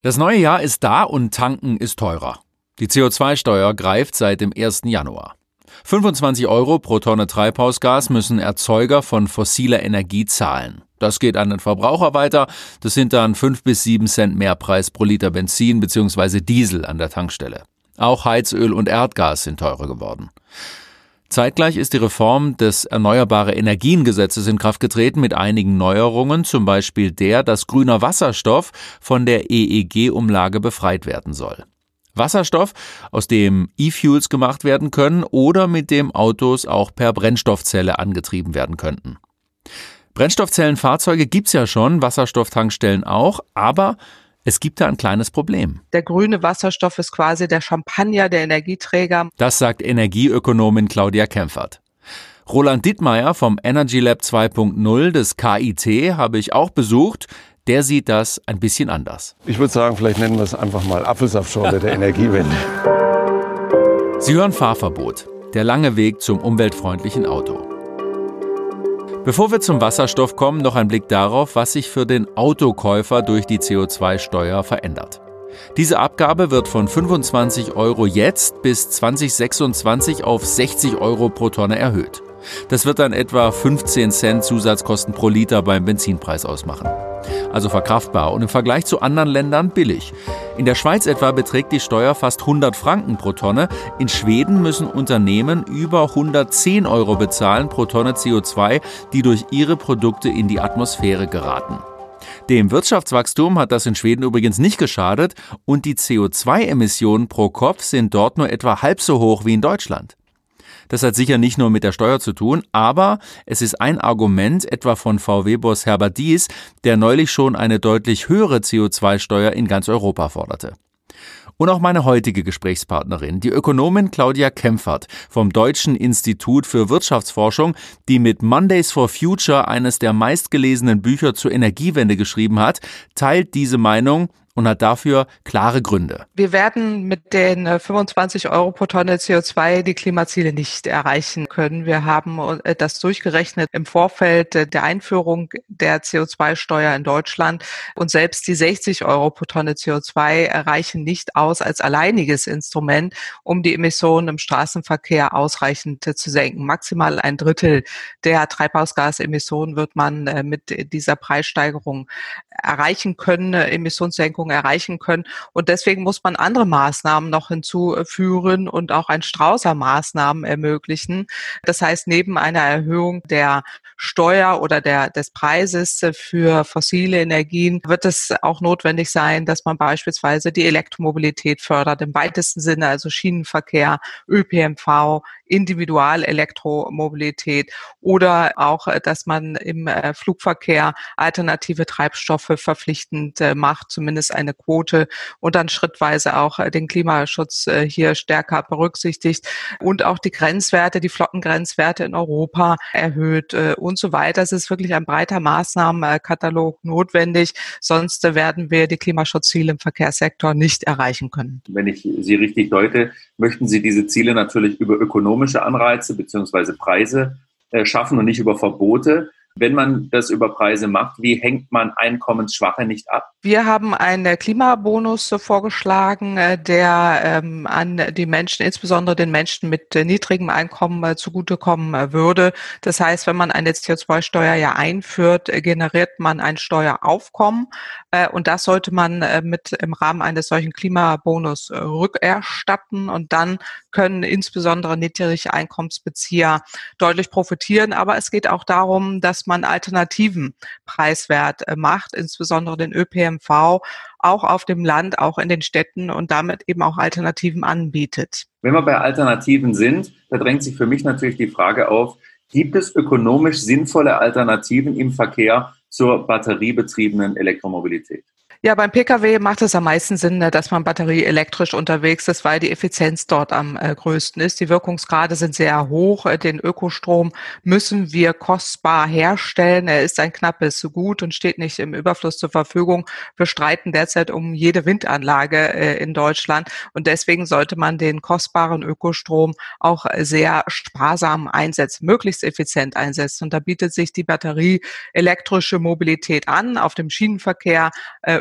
Das neue Jahr ist da und tanken ist teurer. Die CO2-Steuer greift seit dem 1. Januar. 25 Euro pro Tonne Treibhausgas müssen Erzeuger von fossiler Energie zahlen. Das geht an den Verbraucher weiter. Das sind dann 5 bis 7 Cent Mehrpreis pro Liter Benzin bzw. Diesel an der Tankstelle. Auch Heizöl und Erdgas sind teurer geworden. Zeitgleich ist die Reform des Erneuerbare Energiengesetzes in Kraft getreten mit einigen Neuerungen, zum Beispiel der, dass grüner Wasserstoff von der EEG-Umlage befreit werden soll. Wasserstoff, aus dem E-Fuels gemacht werden können oder mit dem Autos auch per Brennstoffzelle angetrieben werden könnten. Brennstoffzellenfahrzeuge gibt's ja schon, Wasserstofftankstellen auch, aber es gibt da ein kleines Problem. Der grüne Wasserstoff ist quasi der Champagner der Energieträger. Das sagt Energieökonomin Claudia Kempfert. Roland Dittmeier vom Energy Lab 2.0 des KIT habe ich auch besucht. Der sieht das ein bisschen anders. Ich würde sagen, vielleicht nennen wir es einfach mal Apfelsaftschorle der Energiewende. Sie hören Fahrverbot. Der lange Weg zum umweltfreundlichen Auto. Bevor wir zum Wasserstoff kommen, noch ein Blick darauf, was sich für den Autokäufer durch die CO2-Steuer verändert. Diese Abgabe wird von 25 Euro jetzt bis 2026 auf 60 Euro pro Tonne erhöht. Das wird dann etwa 15 Cent Zusatzkosten pro Liter beim Benzinpreis ausmachen also verkraftbar und im Vergleich zu anderen Ländern billig. In der Schweiz etwa beträgt die Steuer fast 100 Franken pro Tonne. In Schweden müssen Unternehmen über 110 Euro bezahlen pro Tonne CO2, die durch ihre Produkte in die Atmosphäre geraten. Dem Wirtschaftswachstum hat das in Schweden übrigens nicht geschadet und die CO2-Emissionen pro Kopf sind dort nur etwa halb so hoch wie in Deutschland. Das hat sicher nicht nur mit der Steuer zu tun, aber es ist ein Argument etwa von VW-Boss Herbert Dies, der neulich schon eine deutlich höhere CO2-Steuer in ganz Europa forderte. Und auch meine heutige Gesprächspartnerin, die Ökonomin Claudia Kempfert vom Deutschen Institut für Wirtschaftsforschung, die mit Mondays for Future eines der meistgelesenen Bücher zur Energiewende geschrieben hat, teilt diese Meinung und hat dafür klare Gründe. Wir werden mit den 25 äh, Euro pro Tonne CO2 die Klimaziele nicht erreichen können. Wir haben äh, das durchgerechnet im Vorfeld äh, der Einführung der CO2-Steuer in Deutschland und selbst die 60 Euro pro Tonne CO2 reichen nicht aus als alleiniges Instrument, um die Emissionen im Straßenverkehr ausreichend zu senken. Maximal ein Drittel der Treibhausgasemissionen wird man mit dieser Preissteigerung erreichen können, Emissionssenkung Wirkung erreichen können. Und deswegen muss man andere Maßnahmen noch hinzuführen und auch ein Strauß Maßnahmen ermöglichen. Das heißt, neben einer Erhöhung der Steuer oder der, des Preises für fossile Energien wird es auch notwendig sein, dass man beispielsweise die Elektromobilität fördert im weitesten Sinne, also Schienenverkehr, ÖPNV, Individual-Elektromobilität oder auch, äh, dass man im äh, Flugverkehr alternative Treibstoffe verpflichtend äh, macht, zumindest eine Quote und dann schrittweise auch den Klimaschutz hier stärker berücksichtigt und auch die Grenzwerte, die Flottengrenzwerte in Europa erhöht und so weiter. Es ist wirklich ein breiter Maßnahmenkatalog notwendig, sonst werden wir die Klimaschutzziele im Verkehrssektor nicht erreichen können. Wenn ich Sie richtig deute, möchten Sie diese Ziele natürlich über ökonomische Anreize beziehungsweise Preise äh, schaffen und nicht über Verbote wenn man das über Preise macht, wie hängt man Einkommensschwache nicht ab? Wir haben einen Klimabonus vorgeschlagen, äh, der ähm, an die Menschen, insbesondere den Menschen mit niedrigem Einkommen äh, zugutekommen äh, würde. Das heißt, wenn man eine CO2-Steuer ja einführt, generiert man ein Steueraufkommen und das sollte man mit im Rahmen eines solchen Klimabonus rückerstatten und dann können insbesondere niedrige Einkommensbezieher deutlich profitieren. Aber es geht auch darum, dass man Alternativen preiswert äh, macht, insbesondere den ÖPMV, auch auf dem Land, auch in den Städten und damit eben auch Alternativen anbietet. Wenn wir bei Alternativen sind, da drängt sich für mich natürlich die Frage auf, gibt es ökonomisch sinnvolle Alternativen im Verkehr zur batteriebetriebenen Elektromobilität? Ja, beim Pkw macht es am meisten Sinn, ne, dass man batterieelektrisch unterwegs ist, weil die Effizienz dort am äh, größten ist. Die Wirkungsgrade sind sehr hoch. Äh, den Ökostrom müssen wir kostbar herstellen. Er ist ein knappes Gut und steht nicht im Überfluss zur Verfügung. Wir streiten derzeit um jede Windanlage äh, in Deutschland und deswegen sollte man den kostbaren Ökostrom auch sehr sparsam einsetzen, möglichst effizient einsetzen. Und da bietet sich die batterieelektrische Mobilität an auf dem Schienenverkehr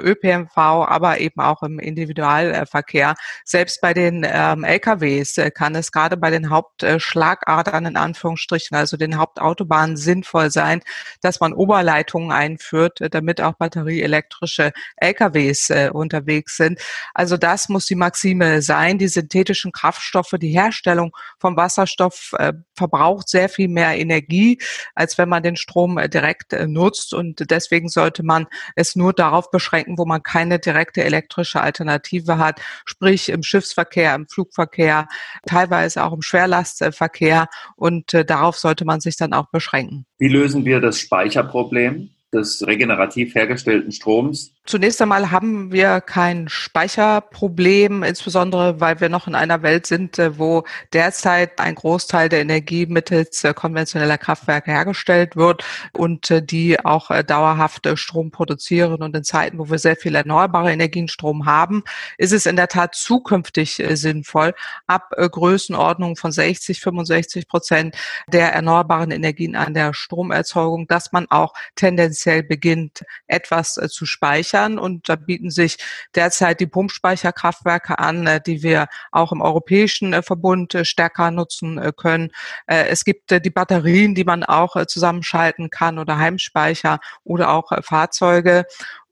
ÖPNV, aber eben auch im Individualverkehr. Selbst bei den ähm, LKWs äh, kann es gerade bei den Hauptschlagadern in Anführungsstrichen, also den Hauptautobahnen sinnvoll sein, dass man Oberleitungen einführt, äh, damit auch batterieelektrische LKWs äh, unterwegs sind. Also das muss die Maxime sein. Die synthetischen Kraftstoffe, die Herstellung von Wasserstoff äh, verbraucht sehr viel mehr Energie, als wenn man den Strom äh, direkt nutzt. Und deswegen sollte man es nur darauf beschränken, wo man keine direkte elektrische Alternative hat, sprich im Schiffsverkehr, im Flugverkehr, teilweise auch im Schwerlastverkehr. Und äh, darauf sollte man sich dann auch beschränken. Wie lösen wir das Speicherproblem? des regenerativ hergestellten Stroms Zunächst einmal haben wir kein Speicherproblem, insbesondere weil wir noch in einer Welt sind, äh, wo derzeit ein Großteil der Energie mittels äh, konventioneller Kraftwerke hergestellt wird und äh, die auch dauerhaft Strom produzieren. Und in Zeiten, wo wir sehr viel erneuerbare Energienstrom haben, ist es in der Tat zukünftig sinnvoll, ab Größenordnung von 60, 65 Prozent der erneuerbaren Energien an der Stromerzeugung, dass man auch tendenziell beginnt, etwas zu speichern speichern. Und da bieten sich derzeit die Pumpspeicherkraftwerke an, äh, die wir auch im europäischen äh, Verbund äh, stärker nutzen können. Es gibt die Batterien, die man auch zusammenschalten kann oder Heimspeicher oder auch Fahrzeuge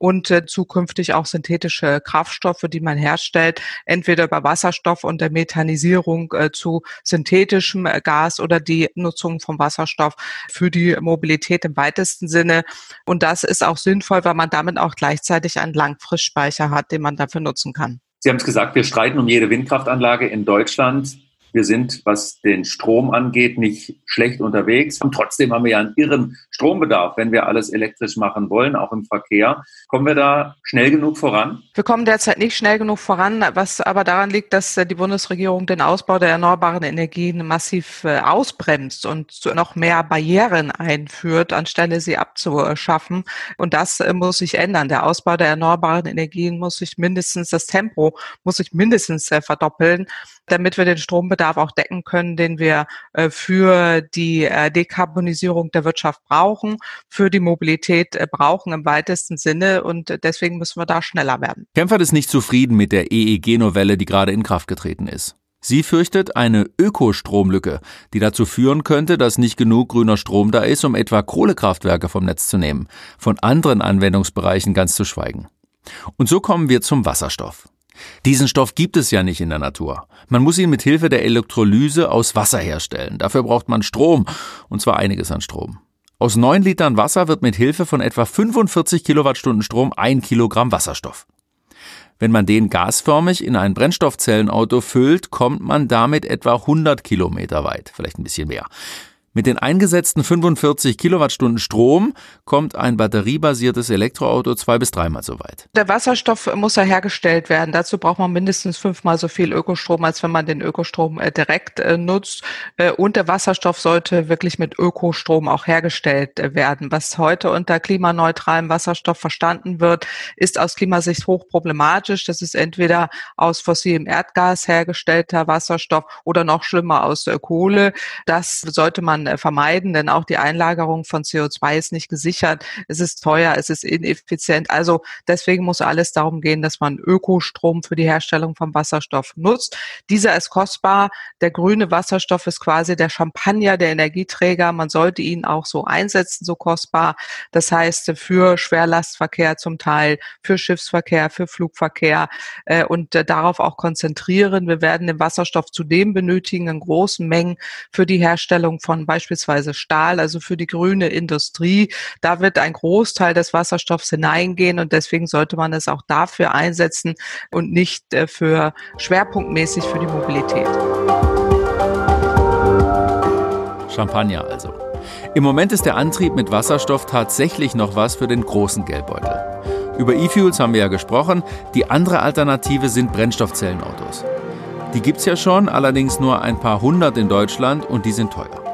und äh, zukünftig auch synthetische Kraftstoffe, die man herstellt, entweder über Wasserstoff und der Methanisierung äh, zu synthetischem äh, Gas oder die Nutzung von Wasserstoff für die Mobilität im weitesten Sinne. Und das ist auch sinnvoll, weil man damit auch gleichzeitig einen Langfristspeicher hat, den man dafür nutzen kann. Sie haben es gesagt, wir streiten um jede Windkraftanlage in Deutschland. Wir sind, was den Strom angeht, nicht schlecht unterwegs. Und trotzdem haben wir ja einen irren Strombedarf, wenn wir alles elektrisch machen wollen, auch im Verkehr. Kommen wir da schnell genug voran? Wir kommen derzeit nicht schnell genug voran, was aber daran liegt, dass äh, die Bundesregierung den Ausbau der erneuerbaren Energien massiv äh, ausbremst und noch mehr Barrieren einführt, anstelle sie abzuschaffen. Und das äh, muss sich ändern. Der Ausbau der erneuerbaren Energien muss sich mindestens, das Tempo muss sich mindestens verdoppeln, damit wir den Strombedarf Bedarf auch decken können, den wir äh, für die äh, Dekarbonisierung der Wirtschaft brauchen, für die Mobilität äh, brauchen im weitesten Sinne. Und deswegen müssen wir da schneller werden. Kempfert ist nicht zufrieden mit der EEG-Novelle, die gerade in Kraft getreten ist. Sie fürchtet eine Ökostromlücke, die dazu führen könnte, dass nicht genug grüner Strom da ist, um etwa Kohlekraftwerke vom Netz zu nehmen, von anderen Anwendungsbereichen ganz zu schweigen. Und so kommen wir zum Wasserstoff. Diesen Stoff gibt es ja nicht in der Natur. Man muss ihn mit Hilfe der Elektrolyse aus Wasser herstellen. Dafür braucht man Strom, und zwar einiges an Strom. Aus 9 Litern Wasser wird mit Hilfe von etwa 45 Kilowattstunden Strom ein Kilogramm Wasserstoff. Wenn man den gasförmig in ein Brennstoffzellenauto füllt, kommt man damit etwa 100 Kilometer weit, vielleicht ein bisschen mehr. Mit den eingesetzten 45 Kilowattstunden Strom kommt ein batteriebasiertes Elektroauto zwei bis dreimal so weit. Der Wasserstoff muss ja hergestellt werden. Dazu braucht man mindestens fünfmal so viel Ökostrom, als wenn man den Ökostrom äh, direkt äh, nutzt. Äh, und der Wasserstoff sollte wirklich mit Ökostrom auch hergestellt werden. Was heute unter klimaneutralem Wasserstoff verstanden wird, ist aus Klimasicht hochproblematisch. Das ist entweder aus fossilem Erdgas hergestellter Wasserstoff oder noch schlimmer aus Kohle. Das sollte man äh, vermeiden, denn auch die Einlagerung von CO2 ist nicht gesichert. Es ist teuer, es ist ineffizient. Also deswegen muss alles darum gehen, dass man Ökostrom für die Herstellung von Wasserstoff nutzt. Dieser ist kostbar. Der grüne Wasserstoff ist quasi der Champagner der Energieträger. Man sollte ihn auch so einsetzen, so kostbar. Das heißt, für Schwerlastverkehr zum Teil, für Schiffsverkehr, für Flugverkehr äh, und äh, darauf auch konzentrieren. Wir werden den Wasserstoff zudem benötigen in großen Mengen für die Herstellung von beispielsweise Stahl, also für die grüne Industrie. Da wird ein Großteil des Wasserstoffs hineingehen und deswegen sollte man es auch dafür einsetzen und nicht äh, für schwerpunktmäßig für die Mobilität. Champagner also. Im Moment ist der Antrieb mit Wasserstoff tatsächlich noch was für den großen Geldbeutel. Über E-Fuels haben wir ja gesprochen. Die andere Alternative sind Brennstoffzellenautos. Die gibt es ja schon, allerdings nur ein paar hundert in Deutschland und die sind teuer.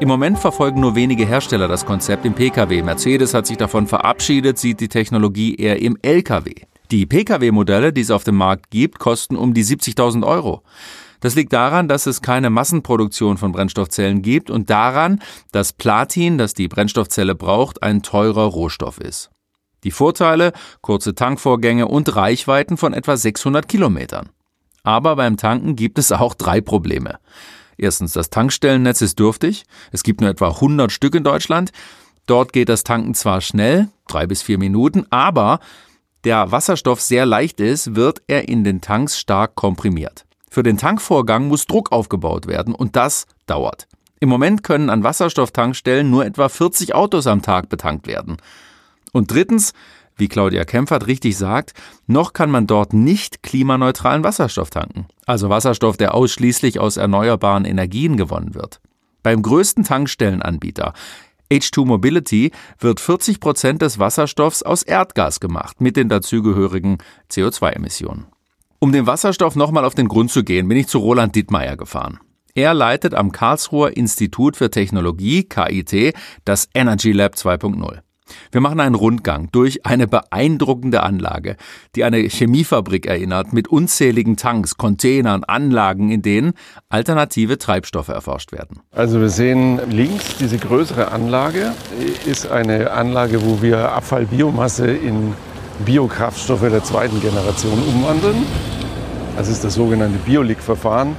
Im Moment verfolgen nur wenige Hersteller das Konzept im Pkw. Mercedes hat sich davon verabschiedet, sieht die Technologie eher im Lkw. Die Pkw-Modelle, die es auf dem Markt gibt, kosten um die 70.000 Euro. Das liegt daran, dass es keine Massenproduktion von Brennstoffzellen gibt und daran, dass Platin, das die Brennstoffzelle braucht, ein teurer Rohstoff ist. Die Vorteile, kurze Tankvorgänge und Reichweiten von etwa 600 Kilometern. Aber beim Tanken gibt es auch drei Probleme. Erstens, das Tankstellennetz ist dürftig. Es gibt nur etwa 100 Stück in Deutschland. Dort geht das Tanken zwar schnell, drei bis vier Minuten, aber der Wasserstoff sehr leicht ist, wird er in den Tanks stark komprimiert. Für den Tankvorgang muss Druck aufgebaut werden und das dauert. Im Moment können an Wasserstofftankstellen nur etwa 40 Autos am Tag betankt werden. Und drittens, wie Claudia Kempfert richtig sagt, noch kann man dort nicht klimaneutralen Wasserstoff tanken. Also Wasserstoff, der ausschließlich aus erneuerbaren Energien gewonnen wird. Beim größten Tankstellenanbieter H2 Mobility wird 40 Prozent des Wasserstoffs aus Erdgas gemacht, mit den dazugehörigen CO2-Emissionen. Um dem Wasserstoff nochmal auf den Grund zu gehen, bin ich zu Roland Dittmeier gefahren. Er leitet am Karlsruher Institut für Technologie, KIT, das Energy Lab 2.0. Wir machen einen Rundgang durch eine beeindruckende Anlage, die eine Chemiefabrik erinnert, mit unzähligen Tanks, Containern, Anlagen, in denen alternative Treibstoffe erforscht werden. Also wir sehen links diese größere Anlage, ist eine Anlage, wo wir Abfallbiomasse in Biokraftstoffe der zweiten Generation umwandeln. Das ist das sogenannte Biolig-Verfahren.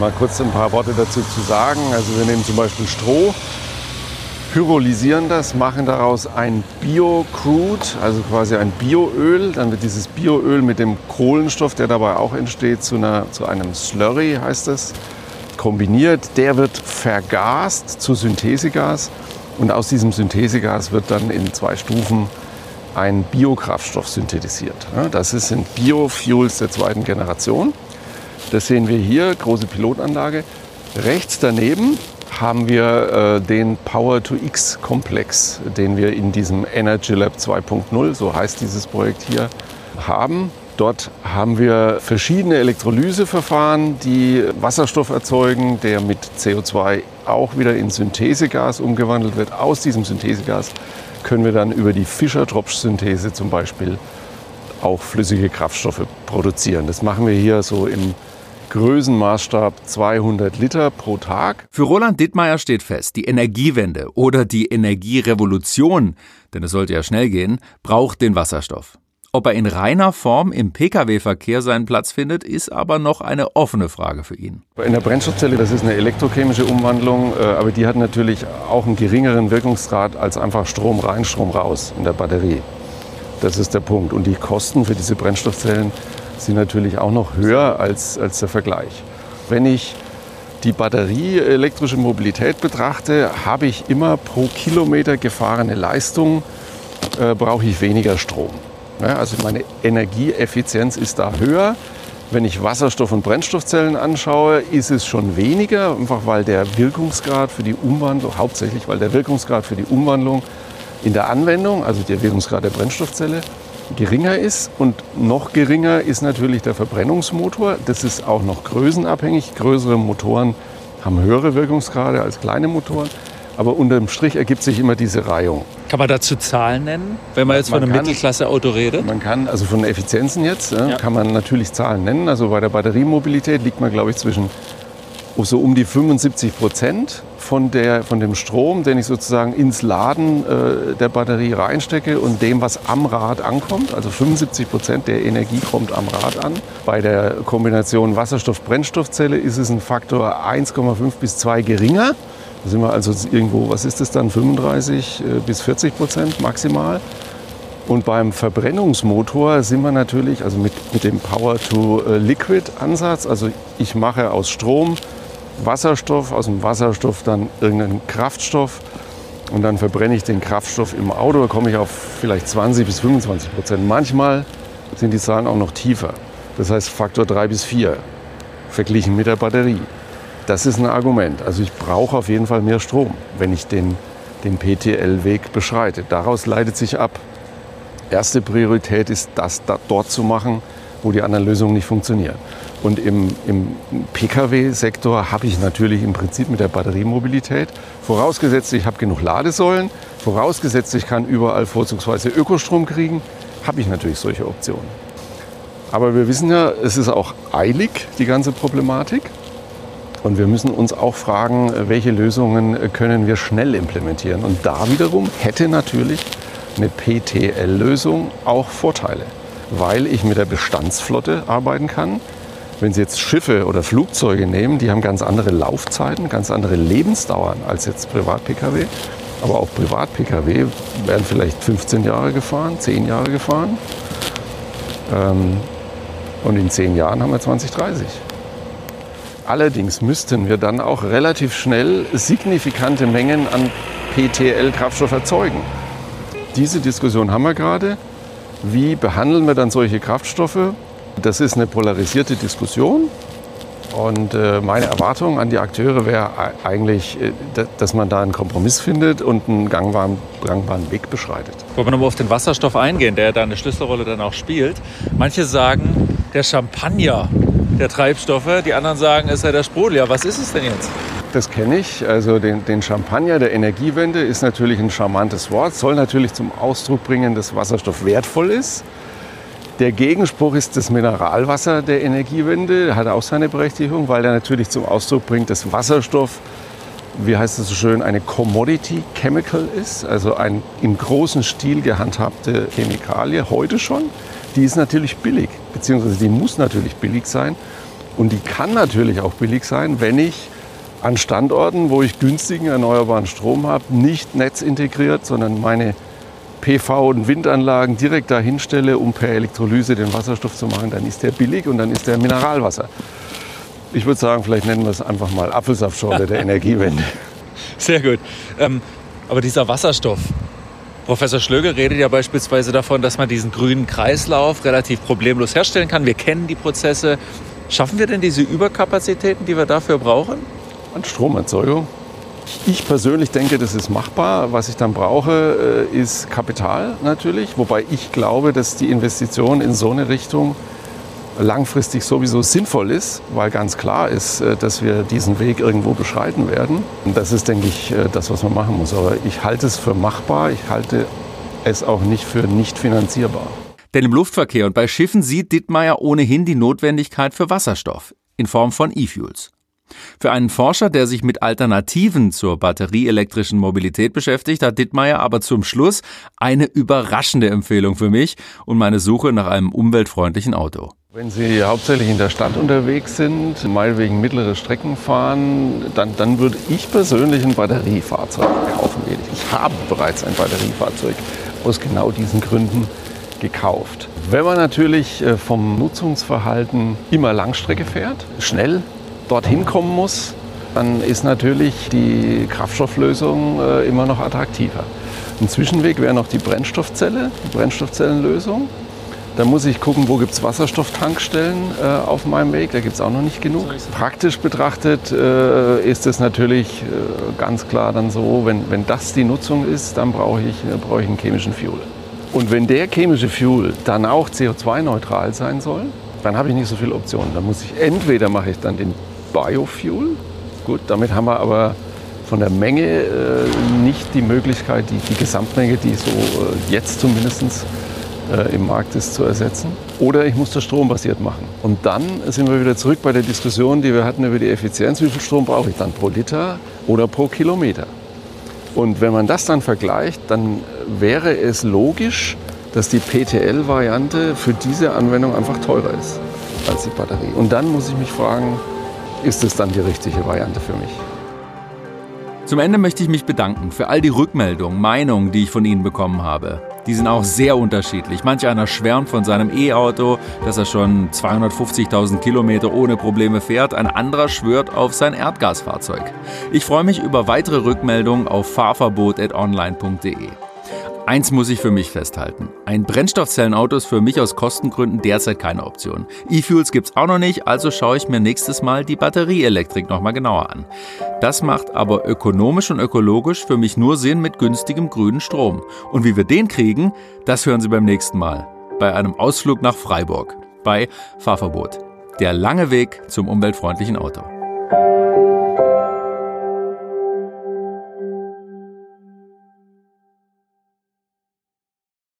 Mal kurz ein paar Worte dazu zu sagen. Also wir nehmen zum Beispiel Stroh, pyrolysieren das, machen daraus ein Bio-Crude, also quasi ein Bioöl. Dann wird dieses Bioöl mit dem Kohlenstoff, der dabei auch entsteht, zu, einer, zu einem Slurry, heißt es, kombiniert. Der wird vergast zu Synthesegas und aus diesem Synthesegas wird dann in zwei Stufen ein Biokraftstoff synthetisiert. Das sind Biofuels der zweiten Generation. Das sehen wir hier, große Pilotanlage. Rechts daneben haben wir äh, den Power-to-X-Komplex, den wir in diesem Energy Lab 2.0, so heißt dieses Projekt hier, haben. Dort haben wir verschiedene Elektrolyseverfahren, die Wasserstoff erzeugen, der mit CO2 auch wieder in Synthesegas umgewandelt wird. Aus diesem Synthesegas können wir dann über die Fischer-Tropsch-Synthese zum Beispiel auch flüssige Kraftstoffe produzieren. Das machen wir hier so im Größenmaßstab 200 Liter pro Tag. Für Roland Dittmeier steht fest, die Energiewende oder die Energierevolution, denn es sollte ja schnell gehen, braucht den Wasserstoff. Ob er in reiner Form im Pkw-Verkehr seinen Platz findet, ist aber noch eine offene Frage für ihn. In der Brennstoffzelle, das ist eine elektrochemische Umwandlung, äh, aber die hat natürlich auch einen geringeren Wirkungsgrad als einfach Strom rein, Strom raus in der Batterie. Das ist der Punkt. Und die Kosten für diese Brennstoffzellen sind natürlich auch noch höher als, als der Vergleich. Wenn ich die Batterie elektrische Mobilität betrachte, habe ich immer pro Kilometer gefahrene Leistung, äh, brauche ich weniger Strom. Ja, also meine Energieeffizienz ist da höher. Wenn ich Wasserstoff- und Brennstoffzellen anschaue, ist es schon weniger, einfach weil der Wirkungsgrad für die Umwandlung, hauptsächlich weil der Wirkungsgrad für die Umwandlung in der Anwendung, also der Wirkungsgrad der Brennstoffzelle, geringer ist. Und noch geringer ist natürlich der Verbrennungsmotor. Das ist auch noch größenabhängig. Größere Motoren haben höhere Wirkungsgrade als kleine Motoren. Aber unterm Strich ergibt sich immer diese Reihung. Kann man dazu Zahlen nennen, wenn man jetzt man von einem Mittelklasse-Auto redet? Man kann, also von Effizienzen jetzt, ja. kann man natürlich Zahlen nennen. Also bei der Batteriemobilität liegt man, glaube ich, zwischen so um die 75 Prozent von, der, von dem Strom, den ich sozusagen ins Laden äh, der Batterie reinstecke und dem, was am Rad ankommt. Also 75 Prozent der Energie kommt am Rad an. Bei der Kombination Wasserstoff-Brennstoffzelle ist es ein Faktor 1,5 bis 2 geringer. Da sind wir also irgendwo, was ist das dann, 35 äh, bis 40 Prozent maximal. Und beim Verbrennungsmotor sind wir natürlich, also mit, mit dem Power-to-Liquid-Ansatz, also ich mache aus Strom Wasserstoff, aus dem Wasserstoff dann irgendeinen Kraftstoff und dann verbrenne ich den Kraftstoff im Auto, da komme ich auf vielleicht 20 bis 25 Prozent. Manchmal sind die Zahlen auch noch tiefer. Das heißt Faktor 3 bis 4 verglichen mit der Batterie. Das ist ein Argument. Also ich brauche auf jeden Fall mehr Strom, wenn ich den, den PTL-Weg beschreite. Daraus leitet sich ab. Erste Priorität ist, das dort zu machen, wo die anderen Lösungen nicht funktionieren. Und im, im Pkw-Sektor habe ich natürlich im Prinzip mit der Batteriemobilität, vorausgesetzt ich habe genug Ladesäulen, vorausgesetzt ich kann überall vorzugsweise Ökostrom kriegen, habe ich natürlich solche Optionen. Aber wir wissen ja, es ist auch eilig, die ganze Problematik. Und wir müssen uns auch fragen, welche Lösungen können wir schnell implementieren. Und da wiederum hätte natürlich eine PTL-Lösung auch Vorteile, weil ich mit der Bestandsflotte arbeiten kann. Wenn Sie jetzt Schiffe oder Flugzeuge nehmen, die haben ganz andere Laufzeiten, ganz andere Lebensdauern als jetzt Privat-Pkw. Aber auch Privat-Pkw werden vielleicht 15 Jahre gefahren, 10 Jahre gefahren. Ähm, und in 10 Jahren haben wir 2030. Allerdings müssten wir dann auch relativ schnell signifikante Mengen an PTL-Kraftstoff erzeugen. Diese Diskussion haben wir gerade. Wie behandeln wir dann solche Kraftstoffe? Das ist eine polarisierte Diskussion. Und äh, meine Erwartung an die Akteure wäre eigentlich, äh, dass man da einen Kompromiss findet und einen gangbaren, gangbaren Weg beschreitet. Wollen wir nochmal auf den Wasserstoff eingehen, der da eine Schlüsselrolle dann auch spielt. Manche sagen, der Champagner der Treibstoffe, die anderen sagen, es sei der Sprudel. Ja, was ist es denn jetzt? Das kenne ich. Also den, den, Champagner der Energiewende ist natürlich ein charmantes Wort, soll natürlich zum Ausdruck bringen, dass Wasserstoff wertvoll ist. Der Gegenspruch ist das Mineralwasser der Energiewende, hat auch seine Berechtigung, weil er natürlich zum Ausdruck bringt, dass Wasserstoff, wie heißt es so schön, eine Commodity Chemical ist, also ein im großen Stil gehandhabte Chemikalie, heute schon. Die ist natürlich billig, beziehungsweise die muss natürlich billig sein. Und die kann natürlich auch billig sein, wenn ich an Standorten, wo ich günstigen erneuerbaren Strom habe, nicht netzintegriert, sondern meine PV- und Windanlagen direkt dahin stelle, um per Elektrolyse den Wasserstoff zu machen, dann ist der billig und dann ist der Mineralwasser. Ich würde sagen, vielleicht nennen wir es einfach mal Apfelsaftschorle der Energiewende. Sehr gut. Ähm, aber dieser Wasserstoff, Professor Schlöge redet ja beispielsweise davon, dass man diesen grünen Kreislauf relativ problemlos herstellen kann. Wir kennen die Prozesse. Schaffen wir denn diese Überkapazitäten, die wir dafür brauchen? An Stromerzeugung ich persönlich denke, das ist machbar. Was ich dann brauche, äh, ist Kapital natürlich. Wobei ich glaube, dass die Investition in so eine Richtung langfristig sowieso sinnvoll ist, weil ganz klar ist, äh, dass wir diesen Weg irgendwo beschreiten werden. Und das ist, denke ich, äh, das, was man machen muss. Aber ich halte es für machbar. Ich halte es auch nicht für nicht finanzierbar. Denn im Luftverkehr und bei Schiffen sieht Dittmeier ohnehin die Notwendigkeit für Wasserstoff in Form von E-Fuels. Für einen Forscher, der sich mit Alternativen zur batterieelektrischen Mobilität beschäftigt, hat Dittmeier aber zum Schluss eine überraschende Empfehlung für mich und meine Suche nach einem umweltfreundlichen Auto. Wenn Sie hauptsächlich in der Stadt unterwegs sind, meinetwegen mittlere Strecken fahren, dann, dann würde ich persönlich ein Batteriefahrzeug kaufen. Ich habe bereits ein Batteriefahrzeug aus genau diesen Gründen gekauft. Wenn man natürlich äh, vom Nutzungsverhalten immer Langstrecke fährt, schnell dorthin kommen muss, dann ist natürlich die Kraftstofflösung äh, immer noch attraktiver. Ein Zwischenweg wäre noch die Brennstoffzelle, die Brennstoffzellenlösung. Da muss ich gucken, wo gibt es Wasserstofftankstellen äh, auf meinem Weg. Da gibt es auch noch nicht genug. Praktisch betrachtet äh, ist es natürlich äh, ganz klar dann so, wenn, wenn das die Nutzung ist, dann brauche ich, äh, brauche ich einen chemischen Fuel. Und wenn der chemische Fuel dann auch CO2-neutral sein soll, dann habe ich nicht so viele Optionen. Dann muss ich entweder mache ich dann den Biofuel. Gut, damit haben wir aber von der Menge äh, nicht die Möglichkeit, die, die Gesamtmenge, die so äh, jetzt zumindest äh, im Markt ist, zu ersetzen. Oder ich muss das strombasiert machen. Und dann sind wir wieder zurück bei der Diskussion, die wir hatten über die Effizienz. Wie viel Strom brauche ich dann pro Liter oder pro Kilometer? Und wenn man das dann vergleicht, dann wäre es logisch, dass die PTL-Variante für diese Anwendung einfach teurer ist als die Batterie. Und dann muss ich mich fragen, ist es dann die richtige Variante für mich. Zum Ende möchte ich mich bedanken für all die Rückmeldungen, Meinungen, die ich von Ihnen bekommen habe. Die sind auch sehr unterschiedlich. Manch einer schwärmt von seinem E-Auto, dass er schon 250.000 Kilometer ohne Probleme fährt. Ein anderer schwört auf sein Erdgasfahrzeug. Ich freue mich über weitere Rückmeldungen auf fahrverbot.online.de. Eins muss ich für mich festhalten. Ein Brennstoffzellenauto ist für mich aus Kostengründen derzeit keine Option. E-Fuels gibt's auch noch nicht, also schaue ich mir nächstes Mal die Batterieelektrik nochmal genauer an. Das macht aber ökonomisch und ökologisch für mich nur Sinn mit günstigem grünen Strom. Und wie wir den kriegen, das hören Sie beim nächsten Mal. Bei einem Ausflug nach Freiburg. Bei Fahrverbot. Der lange Weg zum umweltfreundlichen Auto.